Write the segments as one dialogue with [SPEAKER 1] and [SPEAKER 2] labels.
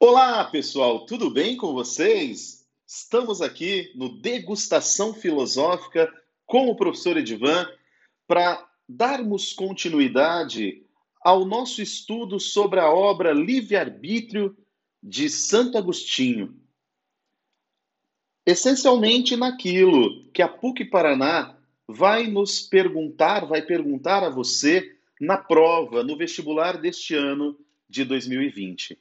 [SPEAKER 1] Olá, pessoal, tudo bem com vocês? Estamos aqui no Degustação Filosófica com o professor Edivan para darmos continuidade ao nosso estudo sobre a obra Livre-Arbítrio de Santo Agostinho. Essencialmente naquilo que a PUC Paraná vai nos perguntar, vai perguntar a você na prova, no vestibular deste ano de 2020.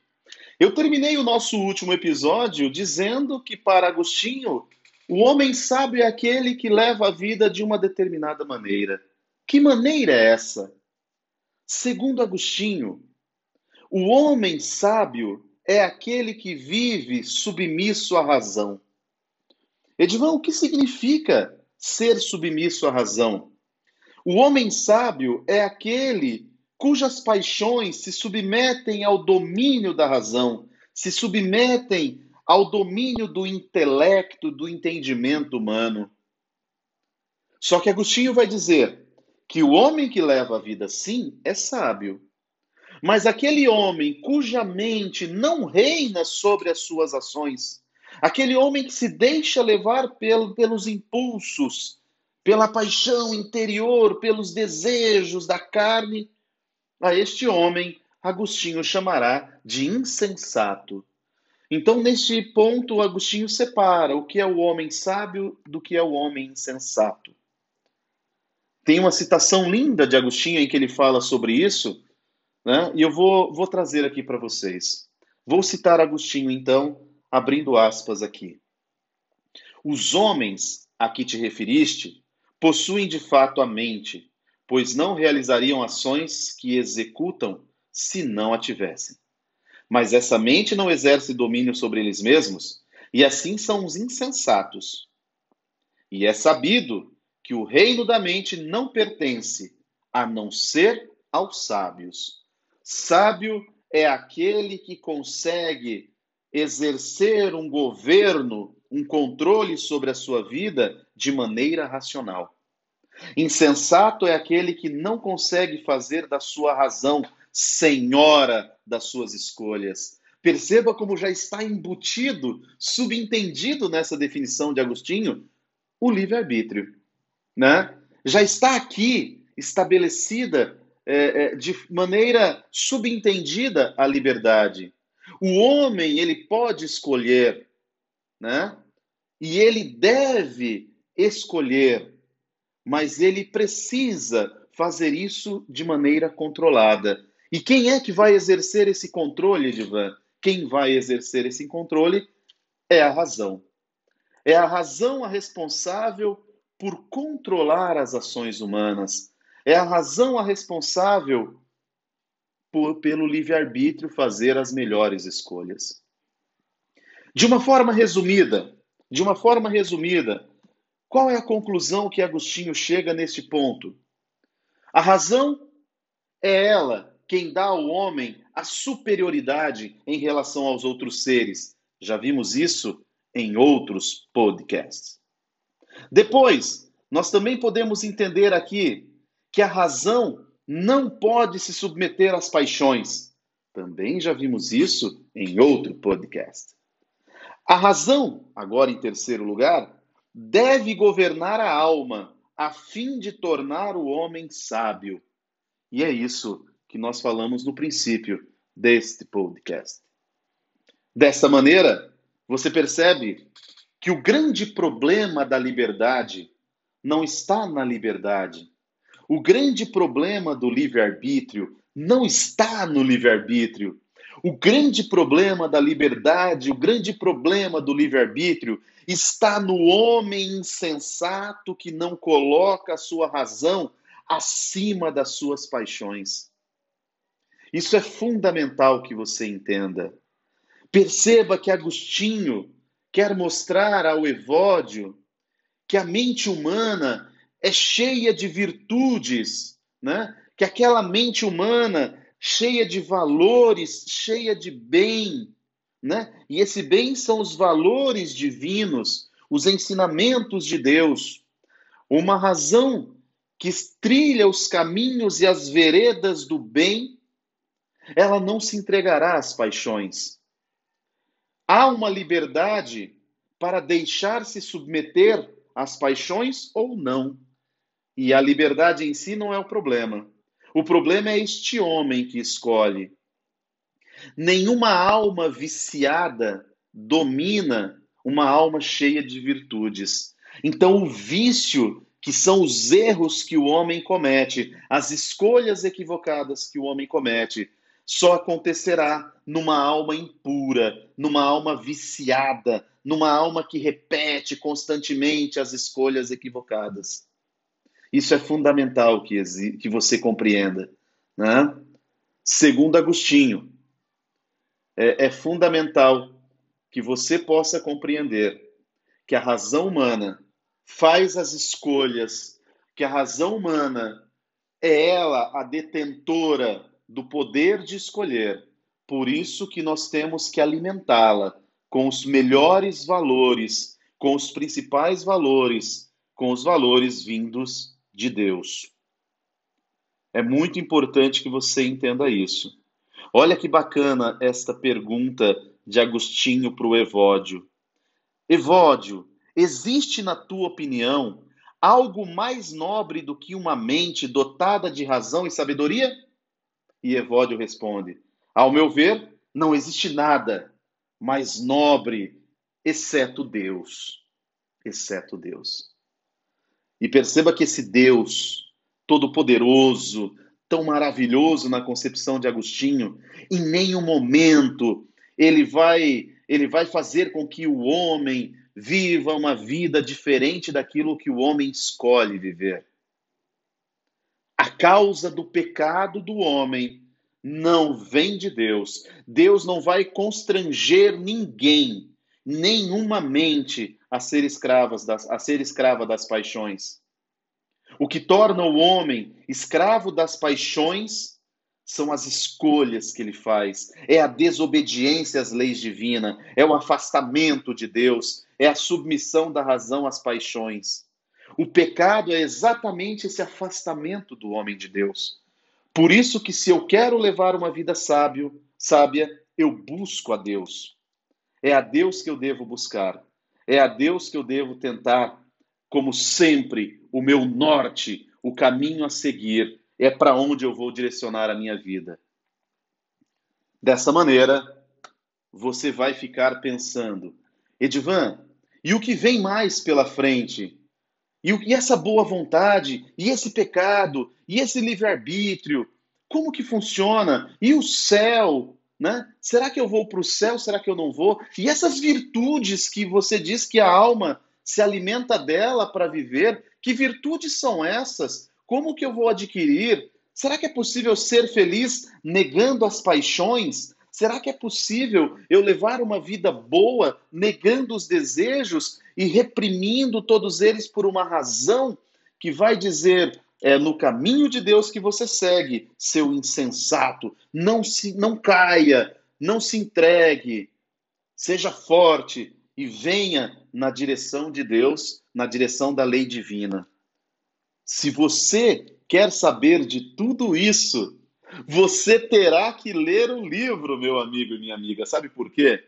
[SPEAKER 1] Eu terminei o nosso último episódio dizendo que, para Agostinho, o homem sábio é aquele que leva a vida de uma determinada maneira. Que maneira é essa? Segundo Agostinho, o homem sábio é aquele que vive submisso à razão. Edivão, o que significa ser submisso à razão? O homem sábio é aquele cujas paixões se submetem ao domínio da razão, se submetem ao domínio do intelecto, do entendimento humano. Só que Agostinho vai dizer que o homem que leva a vida assim é sábio. Mas aquele homem cuja mente não reina sobre as suas ações, aquele homem que se deixa levar pelo, pelos impulsos, pela paixão interior, pelos desejos da carne, a este homem Agostinho chamará de insensato. Então, neste ponto, Agostinho separa o que é o homem sábio do que é o homem insensato. Tem uma citação linda de Agostinho em que ele fala sobre isso, né? e eu vou, vou trazer aqui para vocês. Vou citar Agostinho, então, abrindo aspas aqui. Os homens a que te referiste possuem de fato a mente, pois não realizariam ações que executam se não a tivessem. Mas essa mente não exerce domínio sobre eles mesmos, e assim são os insensatos. E é sabido que o reino da mente não pertence a não ser aos sábios. Sábio é aquele que consegue exercer um governo, um controle sobre a sua vida de maneira racional. Insensato é aquele que não consegue fazer da sua razão senhora das suas escolhas. Perceba como já está embutido, subentendido nessa definição de Agostinho, o livre-arbítrio. Né? Já está aqui estabelecida é, é, de maneira subentendida a liberdade. O homem ele pode escolher, né? E ele deve escolher mas ele precisa fazer isso de maneira controlada. E quem é que vai exercer esse controle, Divan? Quem vai exercer esse controle é a razão. É a razão a responsável por controlar as ações humanas. É a razão a responsável por, pelo livre-arbítrio fazer as melhores escolhas. De uma forma resumida, de uma forma resumida, qual é a conclusão que Agostinho chega neste ponto? A razão é ela quem dá ao homem a superioridade em relação aos outros seres. Já vimos isso em outros podcasts. Depois, nós também podemos entender aqui que a razão não pode se submeter às paixões. Também já vimos isso em outro podcast. A razão, agora em terceiro lugar, deve governar a alma, a fim de tornar o homem sábio. E é isso que nós falamos no princípio deste podcast. Desta maneira, você percebe que o grande problema da liberdade não está na liberdade. O grande problema do livre-arbítrio não está no livre-arbítrio. O grande problema da liberdade, o grande problema do livre-arbítrio está no homem insensato que não coloca a sua razão acima das suas paixões. Isso é fundamental que você entenda. Perceba que Agostinho quer mostrar ao Evódio que a mente humana é cheia de virtudes, né? que aquela mente humana cheia de valores, cheia de bem, né? E esse bem são os valores divinos, os ensinamentos de Deus. Uma razão que trilha os caminhos e as veredas do bem, ela não se entregará às paixões. Há uma liberdade para deixar-se submeter às paixões ou não. E a liberdade em si não é o problema. O problema é este homem que escolhe. Nenhuma alma viciada domina uma alma cheia de virtudes. Então, o vício, que são os erros que o homem comete, as escolhas equivocadas que o homem comete, só acontecerá numa alma impura, numa alma viciada, numa alma que repete constantemente as escolhas equivocadas. Isso é fundamental que, que você compreenda. Né? Segundo Agostinho, é, é fundamental que você possa compreender que a razão humana faz as escolhas, que a razão humana é ela a detentora do poder de escolher. Por isso que nós temos que alimentá-la com os melhores valores, com os principais valores, com os valores vindos de Deus. É muito importante que você entenda isso. Olha que bacana esta pergunta de Agostinho para o Evódio. Evódio, existe na tua opinião algo mais nobre do que uma mente dotada de razão e sabedoria? E Evódio responde: Ao meu ver, não existe nada mais nobre, exceto Deus. Exceto Deus. E perceba que esse Deus todo-poderoso, tão maravilhoso na concepção de Agostinho, em nenhum momento ele vai ele vai fazer com que o homem viva uma vida diferente daquilo que o homem escolhe viver. A causa do pecado do homem não vem de Deus. Deus não vai constranger ninguém, nenhuma mente a ser escravas das, a ser escrava das paixões. O que torna o homem escravo das paixões são as escolhas que ele faz, é a desobediência às leis divinas, é o afastamento de Deus, é a submissão da razão às paixões. O pecado é exatamente esse afastamento do homem de Deus. Por isso que se eu quero levar uma vida sábio, sábia, eu busco a Deus. É a Deus que eu devo buscar. É a Deus que eu devo tentar, como sempre, o meu norte, o caminho a seguir, é para onde eu vou direcionar a minha vida. Dessa maneira, você vai ficar pensando, Edivan, e o que vem mais pela frente? E, e essa boa vontade, e esse pecado, e esse livre-arbítrio, como que funciona? E o céu, né? Será que eu vou para o céu? Será que eu não vou? E essas virtudes que você diz que a alma se alimenta dela para viver, que virtudes são essas? Como que eu vou adquirir? Será que é possível ser feliz negando as paixões? Será que é possível eu levar uma vida boa negando os desejos e reprimindo todos eles por uma razão que vai dizer é no caminho de Deus que você segue, seu insensato. Não se não caia, não se entregue. Seja forte e venha na direção de Deus, na direção da lei divina. Se você quer saber de tudo isso, você terá que ler o livro, meu amigo e minha amiga. Sabe por quê?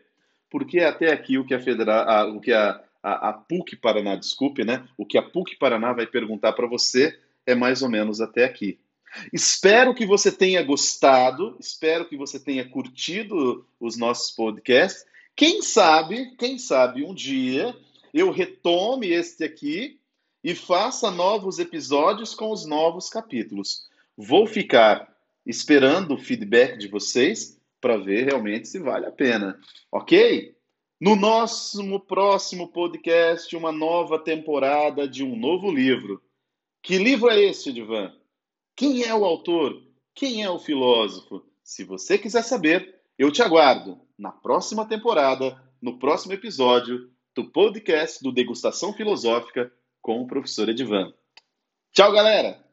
[SPEAKER 1] Porque até aqui o que a, Federal, o que a, a, a PUC Paraná, desculpe, né? O que a PUC Paraná vai perguntar para você é mais ou menos até aqui. Espero que você tenha gostado, espero que você tenha curtido os nossos podcasts. Quem sabe, quem sabe um dia eu retome este aqui e faça novos episódios com os novos capítulos. Vou ficar esperando o feedback de vocês para ver realmente se vale a pena, ok? No nosso próximo podcast, uma nova temporada de um novo livro. Que livro é esse, Divan? Quem é o autor? Quem é o filósofo? Se você quiser saber, eu te aguardo na próxima temporada, no próximo episódio do podcast do Degustação Filosófica com o professor Edivan. Tchau, galera!